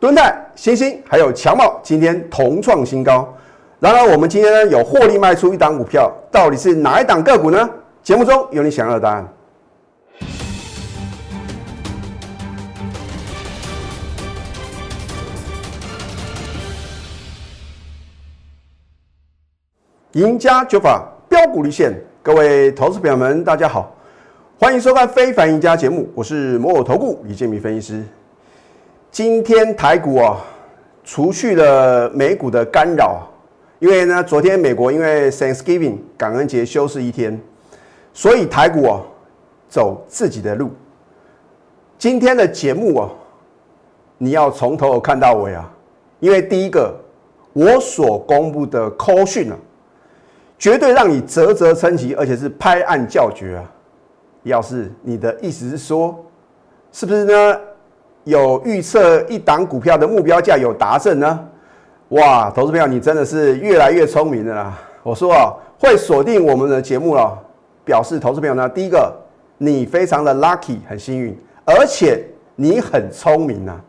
敦泰、星星还有强茂今天同创新高。然而，我们今天呢有获利卖出一档股票，到底是哪一档个股呢？节目中有你想要的答案。赢家九法标股立现，各位投资朋友们，大家好，欢迎收看《非凡赢家》节目，我是摩尔投顾李建民分析师。今天台股啊，除去了美股的干扰，因为呢，昨天美国因为 Thanksgiving 感恩节休市一天，所以台股啊走自己的路。今天的节目啊，你要从头看到尾啊，因为第一个我所公布的 call 讯啊。绝对让你啧啧称奇，而且是拍案叫绝啊！要是你的意思是说，是不是呢？有预测一档股票的目标价有达阵呢？哇，投资朋友，你真的是越来越聪明了啦！我说啊，会锁定我们的节目了，表示投资朋友呢，第一个你非常的 lucky，很幸运，而且你很聪明啊！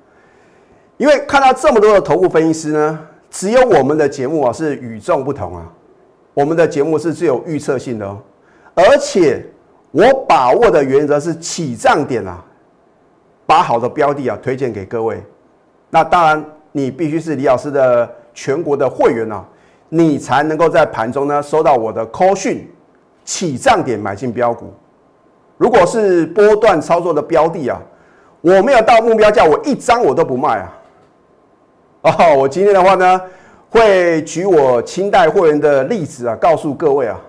因为看到这么多的头部分析师呢，只有我们的节目啊是与众不同啊！我们的节目是具有预测性的哦，而且我把握的原则是起涨点啊，把好的标的啊推荐给各位。那当然，你必须是李老师的全国的会员啊，你才能够在盘中呢收到我的 call 讯，起涨点买进标股。如果是波段操作的标的啊，我没有到目标价，我一张我都不卖啊。哦，我今天的话呢？会举我清代会员的例子啊，告诉各位啊。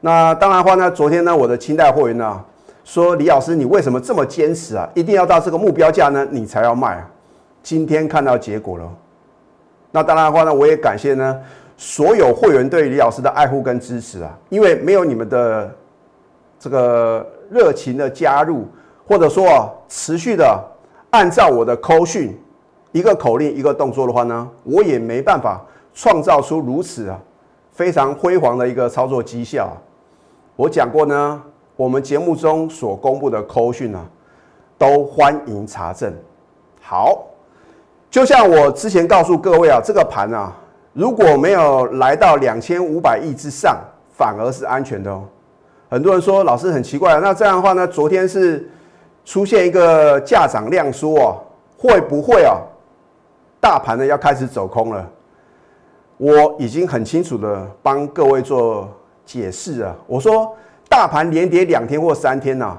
那当然的话呢，昨天呢，我的清代会员呢说：“李老师，你为什么这么坚持啊？一定要到这个目标价呢，你才要卖啊？”今天看到结果了。那当然的话呢，我也感谢呢所有会员对李老师的爱护跟支持啊。因为没有你们的这个热情的加入，或者说啊持续的按照我的口讯一个口令一个动作的话呢，我也没办法。创造出如此啊非常辉煌的一个操作绩效，我讲过呢，我们节目中所公布的扣讯啊，都欢迎查证。好，就像我之前告诉各位啊，这个盘啊，如果没有来到两千五百亿之上，反而是安全的哦。很多人说老师很奇怪，那这样的话呢，昨天是出现一个价涨量缩啊，会不会啊，大盘呢要开始走空了？我已经很清楚的帮各位做解释啊，我说大盘连跌两天或三天呐，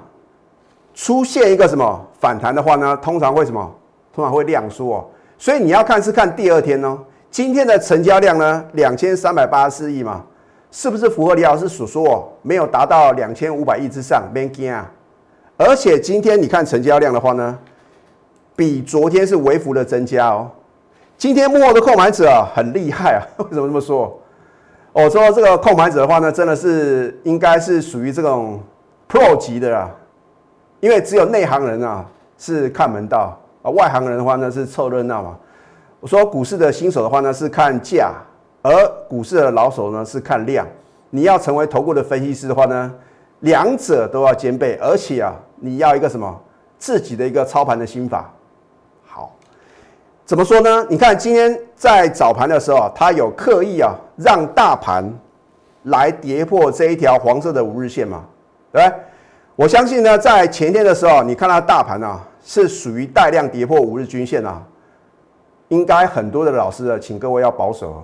出现一个什么反弹的话呢，通常会什么？通常会量缩哦。所以你要看是看第二天哦。今天的成交量呢，两千三百八十四亿嘛，是不是符合李老师所说哦？没有达到两千五百亿之上，没惊啊。而且今天你看成交量的话呢，比昨天是微幅的增加哦。今天幕后的购买者啊，很厉害啊！为什么这么说？我说这个控盘者的话呢，真的是应该是属于这种 pro 级的啦，因为只有内行人啊是看门道啊，外行人的话呢是凑热闹嘛。我说股市的新手的话呢是看价，而股市的老手呢是看量。你要成为头部的分析师的话呢，两者都要兼备，而且啊，你要一个什么自己的一个操盘的心法。怎么说呢？你看今天在早盘的时候啊，它有刻意啊让大盘来跌破这一条黄色的五日线嘛，对不对？我相信呢，在前天的时候，你看到大盘啊是属于带量跌破五日均线啊，应该很多的老师啊，请各位要保守。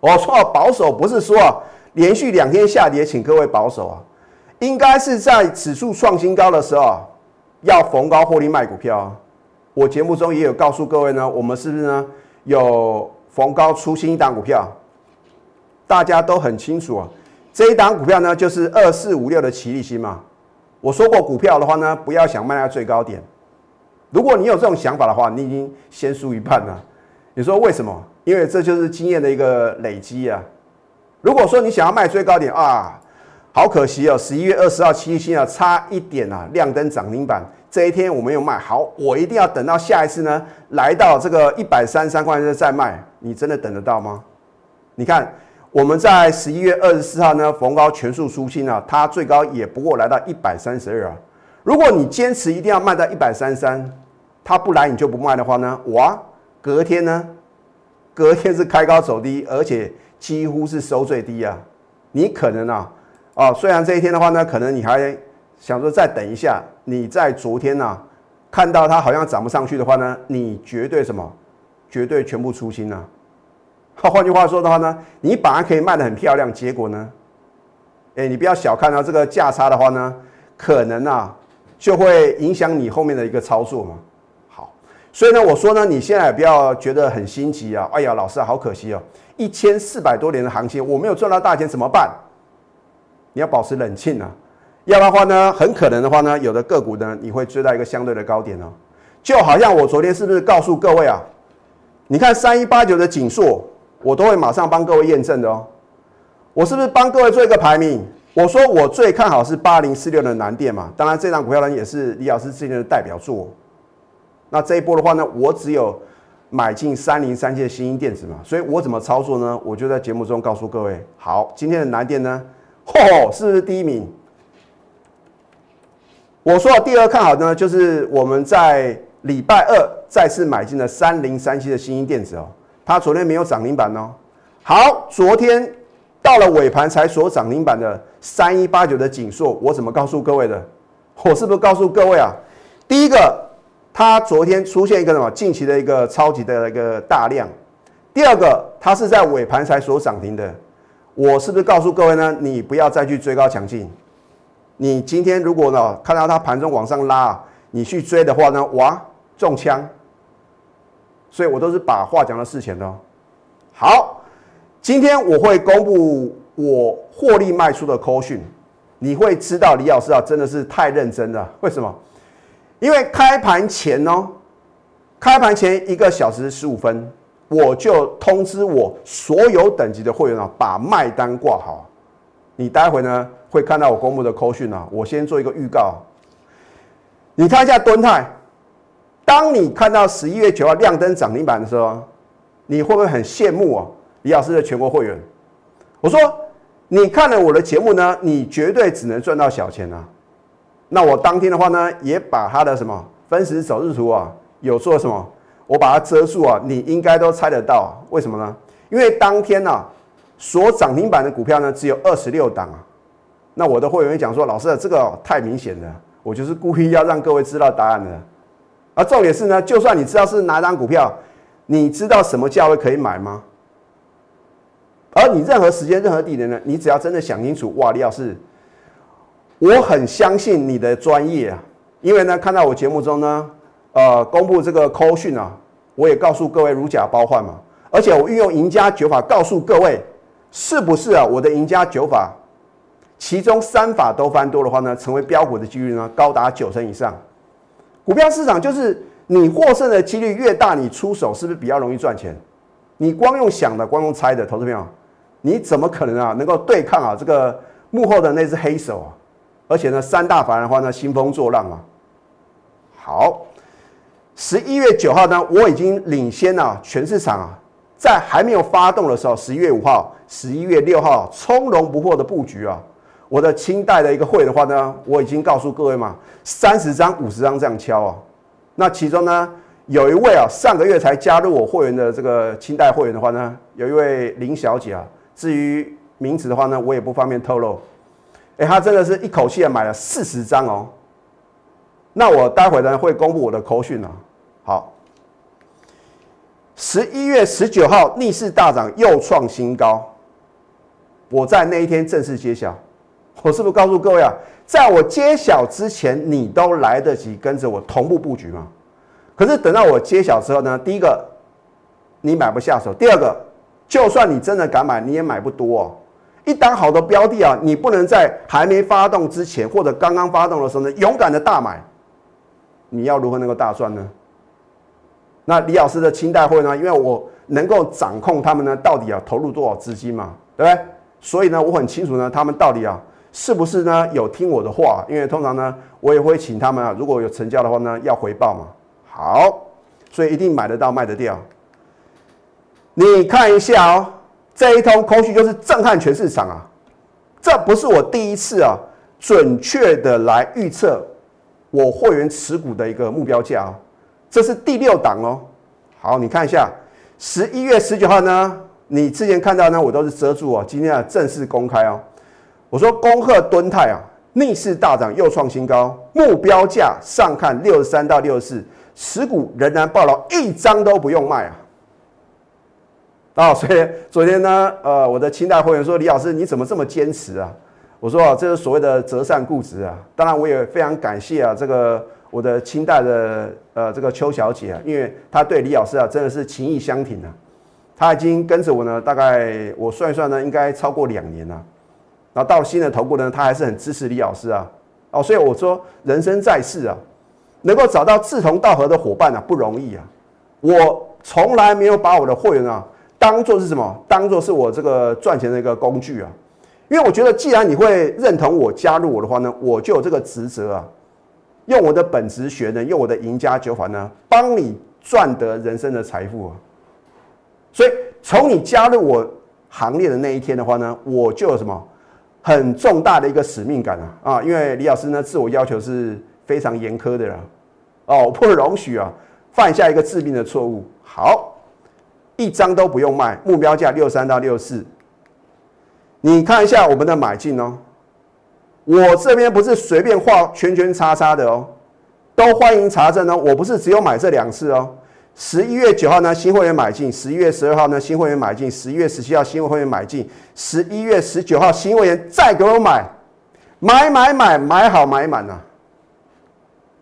我说保守不是说连续两天下跌，请各位保守啊，应该是在指数创新高的时候要逢高获利卖股票。我节目中也有告诉各位呢，我们是不是呢有逢高出新一档股票？大家都很清楚啊，这一档股票呢就是二四五六的奇力新嘛。我说过股票的话呢，不要想卖在最高点。如果你有这种想法的话，你已经先输一半了。你说为什么？因为这就是经验的一个累积啊。如果说你想要卖最高点啊，好可惜哦，十一月二十号七星啊，差一点啊，亮灯涨停板。这一天我没有卖好，我一定要等到下一次呢，来到这个一百三十三块钱再卖。你真的等得到吗？你看我们在十一月二十四号呢，逢高全数出清啊，它最高也不过来到一百三十二啊。如果你坚持一定要卖到一百三十三，它不来你就不卖的话呢，哇，隔天呢，隔天是开高走低，而且几乎是收最低啊。你可能啊，啊，虽然这一天的话呢，可能你还想说再等一下，你在昨天呢看到它好像涨不上去的话呢，你绝对什么？绝对全部出清了。换句话说的话呢，你本来可以卖的很漂亮，结果呢，哎，你不要小看到这个价差的话呢，可能啊就会影响你后面的一个操作嘛。好，所以呢，我说呢，你现在不要觉得很心急啊。哎呀，老师啊，好可惜哦，一千四百多年的行情，我没有赚到大钱怎么办？你要保持冷静啊，要不然的话呢，很可能的话呢，有的个股呢，你会追到一个相对的高点哦。就好像我昨天是不是告诉各位啊？你看三一八九的锦硕。我都会马上帮各位验证的哦。我是不是帮各位做一个排名？我说我最看好是八零四六的南电嘛。当然，这张股票呢也是李老师之前的代表作。那这一波的话呢，我只有买进三零三七的新英电子嘛。所以我怎么操作呢？我就在节目中告诉各位。好，今天的南电呢，嚯，是不是第一名？我说第二看好呢，就是我们在礼拜二再次买进了三零三七的新兴电子哦。它昨天没有涨停板哦。好，昨天到了尾盘才所涨停板的三一八九的锦硕，我怎么告诉各位的？我是不是告诉各位啊？第一个，它昨天出现一个什么近期的一个超级的一个大量。第二个，它是在尾盘才所涨停的。我是不是告诉各位呢？你不要再去追高抢进。你今天如果呢看到它盘中往上拉，你去追的话呢，哇，中枪。所以我都是把话讲到事前的。好，今天我会公布我获利卖出的扣讯，你会知道李老师啊真的是太认真了。为什么？因为开盘前哦，开盘前一个小时十五分，我就通知我所有等级的会员啊，把卖单挂好。你待会呢会看到我公布的扣讯啊，我先做一个预告。你看一下敦泰。当你看到十一月九号亮灯涨停板的时候，你会不会很羡慕啊？李老师的全国会员，我说你看了我的节目呢，你绝对只能赚到小钱啊。那我当天的话呢，也把他的什么分时走日图啊，有做什么，我把它遮住啊，你应该都猜得到。为什么呢？因为当天呢，所涨停板的股票呢只有二十六档啊。那我的会员讲说，老师这个太明显了，我就是故意要让各位知道答案的。而重点是呢，就算你知道是哪张股票，你知道什么价位可以买吗？而你任何时间、任何地点呢，你只要真的想清楚，哇，李老师，我很相信你的专业啊，因为呢，看到我节目中呢，呃，公布这个扣讯啊，我也告诉各位如假包换嘛，而且我运用赢家九法告诉各位，是不是啊？我的赢家九法，其中三法都翻多的话呢，成为标股的几率呢，高达九成以上。股票市场就是你获胜的几率越大，你出手是不是比较容易赚钱？你光用想的，光用猜的，投资朋友，你怎么可能啊能够对抗啊这个幕后的那只黑手啊？而且呢，三大法人的话呢，兴风作浪啊。好，十一月九号呢，我已经领先了全市场啊，在还没有发动的时候，十一月五号、十一月六号从容不迫的布局啊。我的清代的一个会的话呢，我已经告诉各位嘛，三十张、五十张这样敲啊。那其中呢，有一位啊，上个月才加入我会员的这个清代会员的话呢，有一位林小姐啊。至于名字的话呢，我也不方便透露。哎，她真的是一口气买了四十张哦。那我待会呢会公布我的口讯啊。好，十一月十九号逆势大涨又创新高，我在那一天正式揭晓。我是不是告诉各位啊，在我揭晓之前，你都来得及跟着我同步布局吗？可是等到我揭晓之后呢，第一个你买不下手，第二个就算你真的敢买，你也买不多哦。一档好的标的啊，你不能在还没发动之前，或者刚刚发动的时候呢，勇敢的大买，你要如何能够大赚呢？那李老师的清代会呢？因为我能够掌控他们呢，到底要投入多少资金嘛，对不对？所以呢，我很清楚呢，他们到底啊。是不是呢？有听我的话，因为通常呢，我也会请他们啊，如果有成交的话呢，要回报嘛。好，所以一定买得到，卖得掉。你看一下哦，这一通空虚就是震撼全市场啊！这不是我第一次啊，准确的来预测我会员持股的一个目标价哦，这是第六档哦。好，你看一下十一月十九号呢，你之前看到呢，我都是遮住哦，今天啊正式公开哦。我说恭贺敦泰啊，逆势大涨又创新高，目标价上看六十三到六十四，持股仍然爆牢，一张都不用卖啊。啊，所以昨天呢，呃，我的清代会员说，李老师你怎么这么坚持啊？我说啊，这是所谓的折善固执啊。当然，我也非常感谢啊，这个我的清代的呃这个邱小姐啊，因为她对李老师啊真的是情义相挺啊。她已经跟着我呢，大概我算一算呢，应该超过两年了。然后到新的头部呢，她还是很支持李老师啊，哦，所以我说人生在世啊，能够找到志同道合的伙伴啊，不容易啊。我从来没有把我的会员啊当做是什么，当做是我这个赚钱的一个工具啊，因为我觉得既然你会认同我加入我的话呢，我就有这个职责啊，用我的本职学呢，用我的赢家九法呢，帮你赚得人生的财富啊。所以从你加入我行列的那一天的话呢，我就有什么？很重大的一个使命感啊啊！因为李老师呢，自我要求是非常严苛的啦，哦，不容许啊犯下一个致命的错误。好，一张都不用卖，目标价六三到六四。你看一下我们的买进哦，我这边不是随便画圈圈叉叉的哦，都欢迎查证哦，我不是只有买这两次哦。十一月九号呢，新会员买进；十一月十二号呢，新会员买进；十一月十七号，新会员买进；十一月十九号，新会员再给我买，买买买买好买满呐。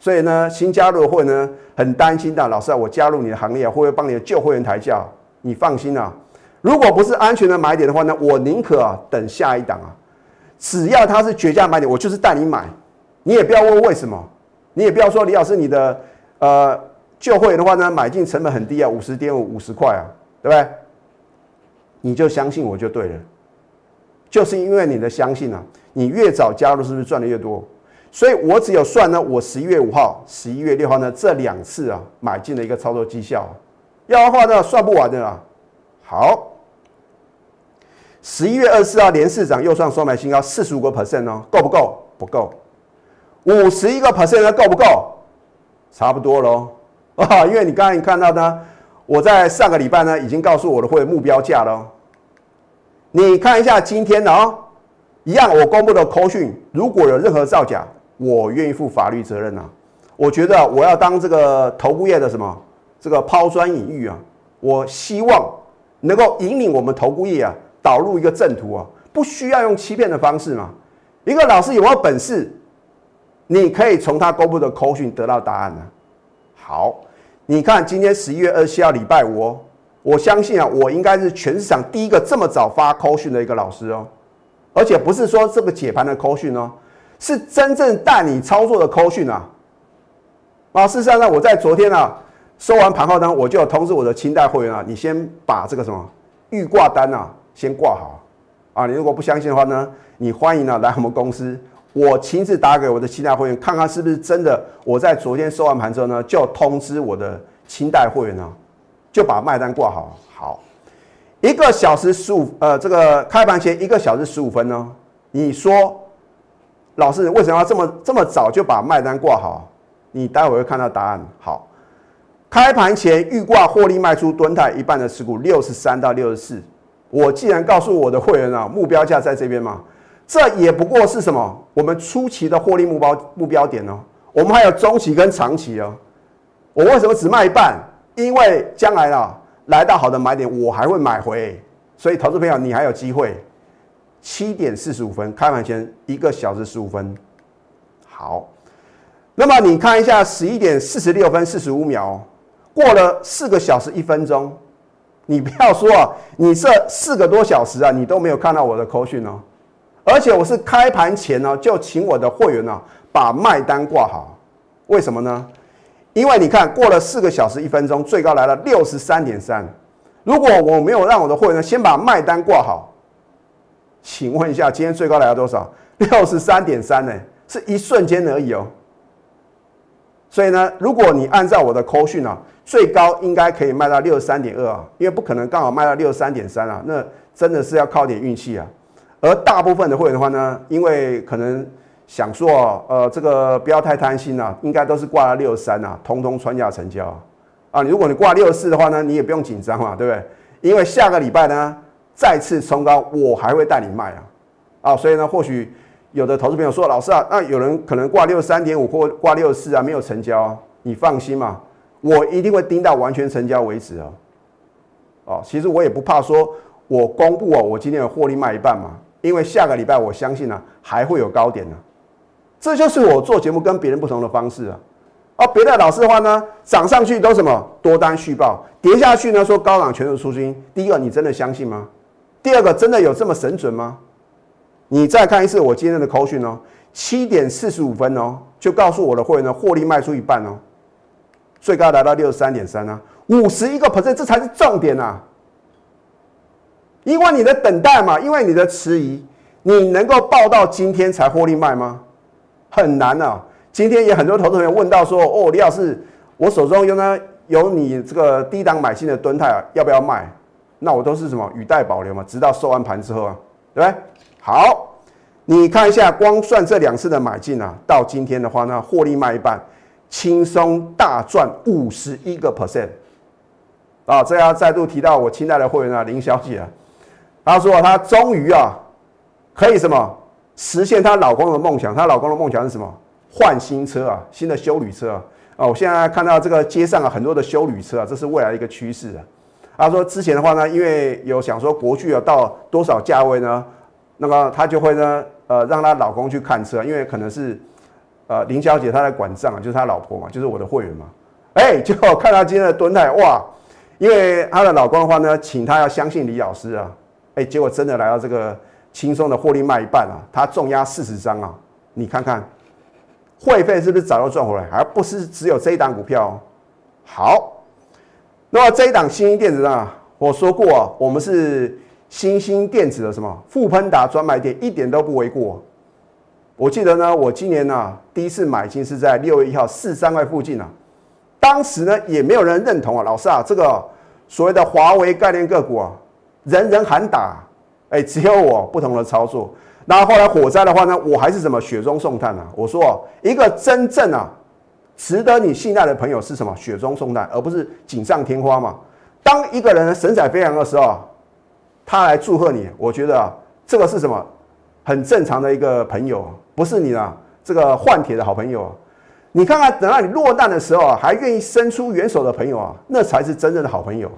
所以呢，新加入的会呢，很担心的，老师啊，我加入你的行列会不会帮你的旧会员抬价？你放心啊，如果不是安全的买点的话呢，我宁可等下一档啊，只要它是绝佳买点，我就是带你买。你也不要问为什么，你也不要说李老师你的呃。旧会员的话呢，买进成本很低啊，五十点五五十块啊，对不对？你就相信我就对了，就是因为你的相信啊，你越早加入是不是赚的越多？所以我只有算呢，我十一月五号、十一月六号呢这两次啊买进的一个操作绩效，要的话呢算不完的啦。好，十一月二十四号连市涨又创收买新高，四十五个 percent 哦，够不够？不够。五十一个 percent 呢，够不够？差不多喽。啊，因为你刚才你看到呢，我在上个礼拜呢已经告诉我的会目标价了。你看一下今天的哦，一样我公布的扣讯，如果有任何造假，我愿意负法律责任啊。我觉得我要当这个头部业的什么这个抛砖引玉啊，我希望能够引领我们头部业啊导入一个正途啊，不需要用欺骗的方式嘛。一个老师有没有本事，你可以从他公布的扣讯得到答案呢？好。你看，今天十一月二十七号礼拜五哦，我相信啊，我应该是全市场第一个这么早发扣讯的一个老师哦，而且不是说这个解盘的扣讯哦，是真正带你操作的扣讯啊。啊，事实上呢，我在昨天啊收完盘后呢，我就通知我的清代会员啊，你先把这个什么预挂单啊先挂好啊。你如果不相信的话呢，你欢迎呢来我们公司。我亲自打给我的清代会员，看看是不是真的。我在昨天收完盘之后呢，就通知我的清代会员呢，就把卖单挂好。好，一个小时十五，呃，这个开盘前一个小时十五分呢，你说，老师为什么要这么这么早就把卖单挂好？你待会会看到答案。好，开盘前预挂获利卖出吨台一半的持股六十三到六十四。我既然告诉我的会员啊，目标价在这边嘛。这也不过是什么？我们初期的获利目标目标点哦，我们还有中期跟长期哦。我为什么只卖一半？因为将来啊，来到好的买点，我还会买回。所以，投资朋友，你还有机会。七点四十五分开盘前一个小时十五分，好。那么你看一下，十一点四十六分四十五秒，过了四个小时一分钟，你不要说啊，你这四个多小时啊，你都没有看到我的口讯哦。而且我是开盘前呢，就请我的会员呢把卖单挂好。为什么呢？因为你看过了四个小时一分钟，最高来了六十三点三。如果我没有让我的会员先把卖单挂好，请问一下，今天最高来了多少？六十三点三呢？是一瞬间而已哦。所以呢，如果你按照我的扣讯啊，最高应该可以卖到六十三点二啊，因为不可能刚好卖到六十三点三啊，那真的是要靠点运气啊。而大部分的会员的话呢，因为可能想说，呃，这个不要太贪心啊，应该都是挂了六十三啊，通通穿价成交啊，啊，如果你挂六十四的话呢，你也不用紧张嘛，对不对？因为下个礼拜呢再次冲高，我还会带你卖啊，啊，所以呢，或许有的投资朋友说，老师啊，那有人可能挂六十三点五或挂六四啊，没有成交，你放心嘛，我一定会盯到完全成交为止啊。哦，其实我也不怕说，我公布哦，我今天的获利卖一半嘛，因为下个礼拜我相信呢还会有高点呢，这就是我做节目跟别人不同的方式啊。而别的老师的话呢，涨上去都什么多单续报，跌下去呢说高档全数出金。第一个，你真的相信吗？第二个，真的有这么神准吗？你再看一次我今天的口讯哦，七点四十五分哦，就告诉我的会员呢，获利卖出一半哦，最高来到六十三点三啊，五十一个 percent，这才是重点啊！因为你的等待嘛，因为你的迟疑，你能够报到今天才获利卖吗？很难啊！今天也很多投资朋友问到说：“哦，李老师，我手中有呢有你这个低档买进的吨泰啊，要不要卖？”那我都是什么语带保留嘛，直到收完盘之后啊，对不对？好，你看一下，光算这两次的买进啊，到今天的话呢，获利卖一半，轻松大赚五十一个 percent 啊！这要再度提到我亲爱的会员啊，林小姐，她说她终于啊可以什么实现她老公的梦想，她老公的梦想是什么？换新车啊，新的修旅车啊！哦，我现在看到这个街上啊，很多的修旅车啊，这是未来一个趋势啊。她说之前的话呢，因为有想说国巨啊到多少价位呢？那么她就会呢，呃，让她老公去看车，因为可能是呃林小姐她在管账，就是她老婆嘛，就是我的会员嘛。哎，结果看她今天的蹲态，哇！因为她的老公的话呢，请她要相信李老师啊。哎，结果真的来到这个轻松的获利卖一半啊，他重压四十张啊，你看看。会费是不是早就赚回来？而不是只有这一档股票。好，那么这一档新兴电子呢？我说过，我们是新兴电子的什么富喷达专卖店，一点都不为过。我记得呢，我今年呢第一次买进是在六月一号四三块附近啊。当时呢也没有人认同啊，老师啊，这个所谓的华为概念个股啊，人人喊打，哎，只有我不同的操作。那后来火灾的话呢，我还是什么雪中送炭啊？我说，一个真正啊值得你信赖的朋友是什么？雪中送炭，而不是锦上添花嘛。当一个人神采飞扬的时候，他来祝贺你，我觉得啊，这个是什么？很正常的一个朋友，不是你啊这个换铁的好朋友。你看看，等到你落难的时候啊，还愿意伸出援手的朋友啊，那才是真正的好朋友。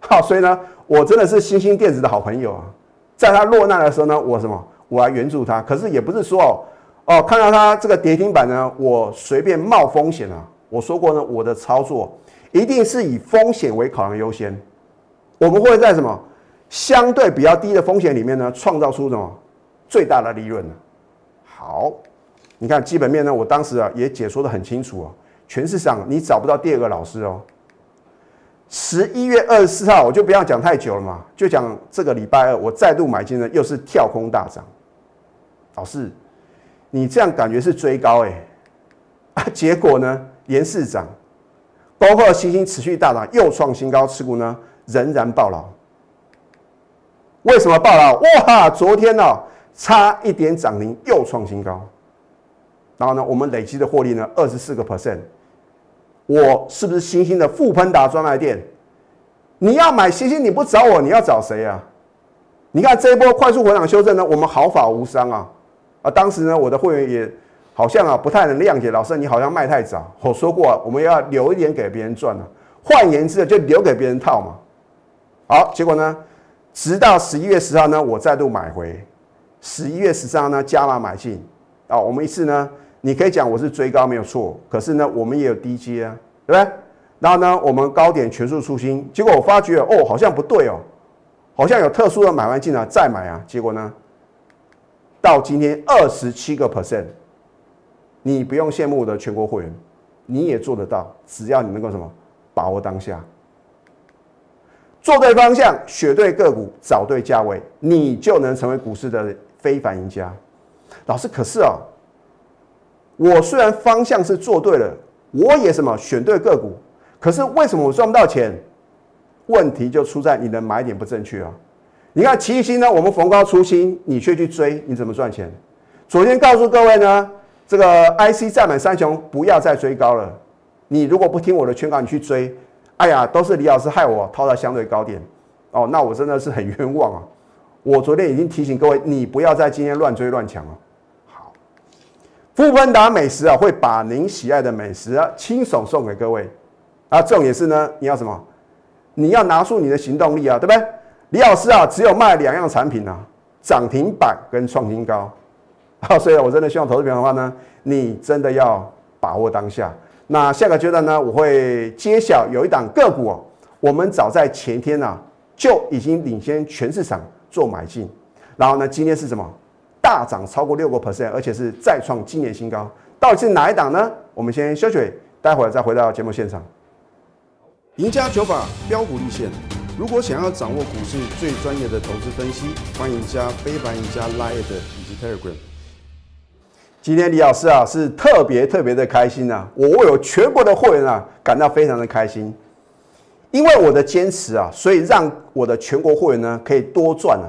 好，所以呢，我真的是星星电子的好朋友啊，在他落难的时候呢，我什么？我来援助他，可是也不是说哦哦，看到他这个跌停板呢，我随便冒风险啊。我说过呢，我的操作一定是以风险为考量优先。我们会在什么相对比较低的风险里面呢，创造出什么最大的利润呢？好，你看基本面呢，我当时啊也解说的很清楚哦。全市场你找不到第二个老师哦。十一月二十四号，我就不要讲太久了嘛，就讲这个礼拜二，我再度买进呢，又是跳空大涨。老师，你这样感觉是追高哎，啊，结果呢，连市涨，包括星星持续大涨，又创新高，持股呢仍然暴牢。为什么暴牢？哇，昨天呢差一点涨停，又创新高。然后呢，我们累积的获利呢二十四个 percent。我是不是星星的富喷达专卖店？你要买星星，你不找我，你要找谁啊？你看这一波快速回档修正呢，我们毫发无伤啊。啊，当时呢，我的会员也好像啊不太能谅解，老师你好像卖太早。我说过，我们要留一点给别人赚啊。换言之，就留给别人套嘛。好，结果呢，直到十一月十号呢，我再度买回。十一月十三号呢，加码买进。啊，我们一次呢，你可以讲我是追高没有错，可是呢，我们也有低阶啊，对不对？然后呢，我们高点全数出新，结果我发觉哦，好像不对哦，好像有特殊的买完进来再买啊，结果呢？到今天二十七个 percent，你不用羡慕我的全国会员，你也做得到。只要你能够什么把握当下，做对方向，选对个股，找对价位，你就能成为股市的非凡赢家。老师，可是啊，我虽然方向是做对了，我也什么选对个股，可是为什么我赚不到钱？问题就出在你的买点不正确啊。你看七星呢，我们逢高出新，你却去追，你怎么赚钱？昨天告诉各位呢，这个 IC 占满三雄，不要再追高了。你如果不听我的劝告，你去追，哎呀，都是李老师害我套在相对高点，哦，那我真的是很冤枉啊！我昨天已经提醒各位，你不要在今天乱追乱抢哦。好，富芬达美食啊，会把您喜爱的美食啊，亲手送给各位。啊，这种也是呢，你要什么？你要拿出你的行动力啊，对不对？李老师啊，只有卖两样产品啊，涨停板跟创新高。啊，所以我真的希望投资朋友的话呢，你真的要把握当下。那下个阶段呢，我会揭晓有一档个股哦，我们早在前天呢就已经领先全市场做买进，然后呢，今天是什么？大涨超过六个 percent，而且是再创今年新高。到底是哪一档呢？我们先休息，待会儿再回到节目现场。赢家九法标股立线。如果想要掌握股市最专业的投资分析，欢迎加非凡、赢家 Line 以及 Telegram。今天李老师啊是特别特别的开心啊，我为有全国的会员啊感到非常的开心，因为我的坚持啊，所以让我的全国会员呢可以多赚啊。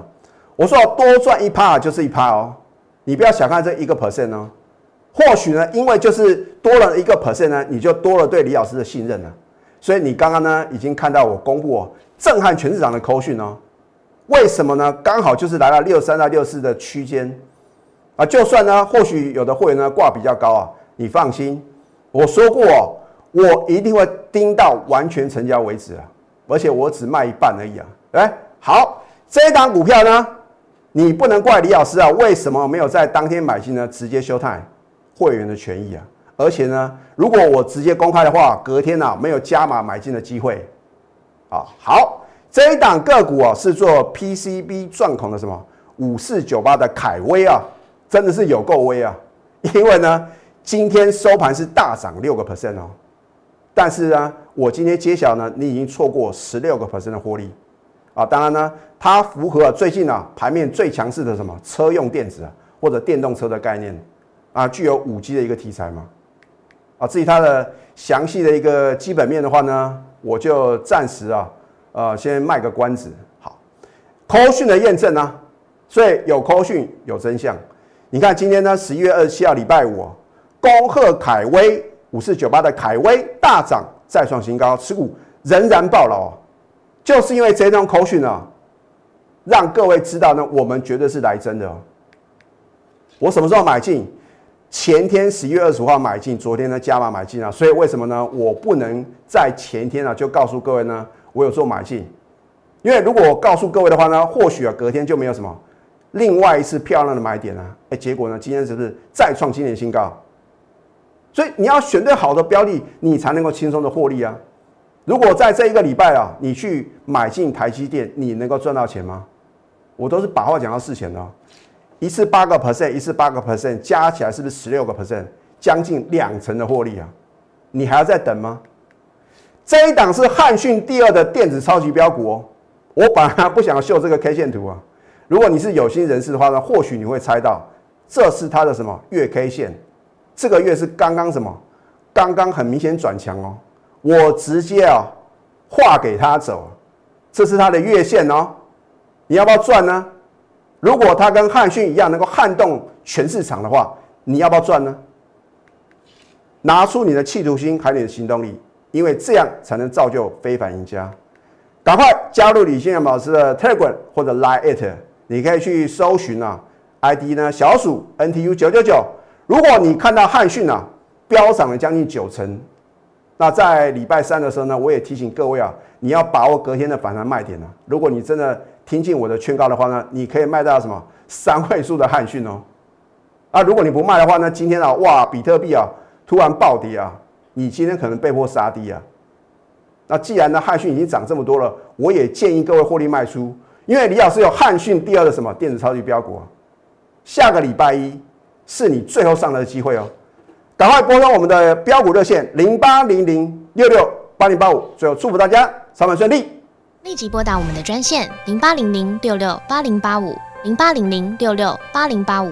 我说多赚一趴就是一趴哦，你不要小看这一个 percent 哦。或许呢，因为就是多了一个 percent 呢，你就多了对李老师的信任了。所以你刚刚呢已经看到我公布哦，震撼全市场的扣讯哦，为什么呢？刚好就是来到六三到六四的区间啊，就算呢或许有的会员呢挂比较高啊，你放心，我说过我一定会盯到完全成交为止啊，而且我只卖一半而已啊，哎，好，这一档股票呢，你不能怪李老师啊，为什么没有在当天买进呢？直接休泰会员的权益啊。而且呢，如果我直接公开的话，隔天呢没有加码买进的机会。啊，好，这一档个股啊是做 PCB 钻孔的什么五四九八的凯威啊，真的是有够威啊！因为呢，今天收盘是大涨六个 percent 哦。但是呢，我今天揭晓呢，你已经错过十六个 percent 的获利啊。当然呢，它符合最近啊盘面最强势的什么车用电子啊或者电动车的概念啊，具有五 G 的一个题材嘛。啊，至于它的详细的一个基本面的话呢，我就暂时啊，呃，先卖个关子。好，科讯的验证呢，所以有科讯有真相。你看今天呢，十一月二十七号礼拜五，恭贺凯威五四九八的凯威大涨再创新高，持股仍然爆牢，就是因为这张科讯呢，让各位知道呢，我们绝对是来真的哦。我什么时候买进？前天十一月二十五号买进，昨天呢加码买进啊，所以为什么呢？我不能在前天啊就告诉各位呢，我有做买进，因为如果我告诉各位的话呢，或许啊隔天就没有什么另外一次漂亮的买点啊，哎，结果呢今天是不是再创今年新高？所以你要选对好的标的，你才能够轻松的获利啊。如果在这一个礼拜啊，你去买进台积电，你能够赚到钱吗？我都是把话讲到事前的。一次八个 percent，一次八个 percent，加起来是不是十六个 percent？将近两成的获利啊！你还要再等吗？这一档是汉讯第二的电子超级标股哦。我本来不想秀这个 K 线图啊。如果你是有心人士的话呢，或许你会猜到这是它的什么月 K 线？这个月是刚刚什么？刚刚很明显转强哦。我直接啊画给他走，这是他的月线哦。你要不要赚呢？如果他跟汉讯一样能够撼动全市场的话，你要不要赚呢？拿出你的企图心，还有你的行动力，因为这样才能造就非凡赢家。赶快加入李信老师的 Telegram 或者 Line it，你可以去搜寻啊，ID 呢小鼠 NTU 九九九。如果你看到汉讯啊飙涨了将近九成，那在礼拜三的时候呢，我也提醒各位啊，你要把握隔天的反弹卖点啊。如果你真的听进我的劝告的话呢，你可以卖到什么三 位数的汉讯哦。啊，如果你不卖的话呢，今天啊，哇，比特币啊突然暴跌啊，你今天可能被迫杀低啊。那既然呢汉讯已经涨这么多了，我也建议各位获利卖出，因为李老师有汉讯第二的什么电子超级标股啊。下个礼拜一是你最后上的机会哦，赶快拨通我们的标股热线零八零零六六八零八五。最后祝福大家上班顺利。立即拨打我们的专线零八零零六六八零八五零八零零六六八零八五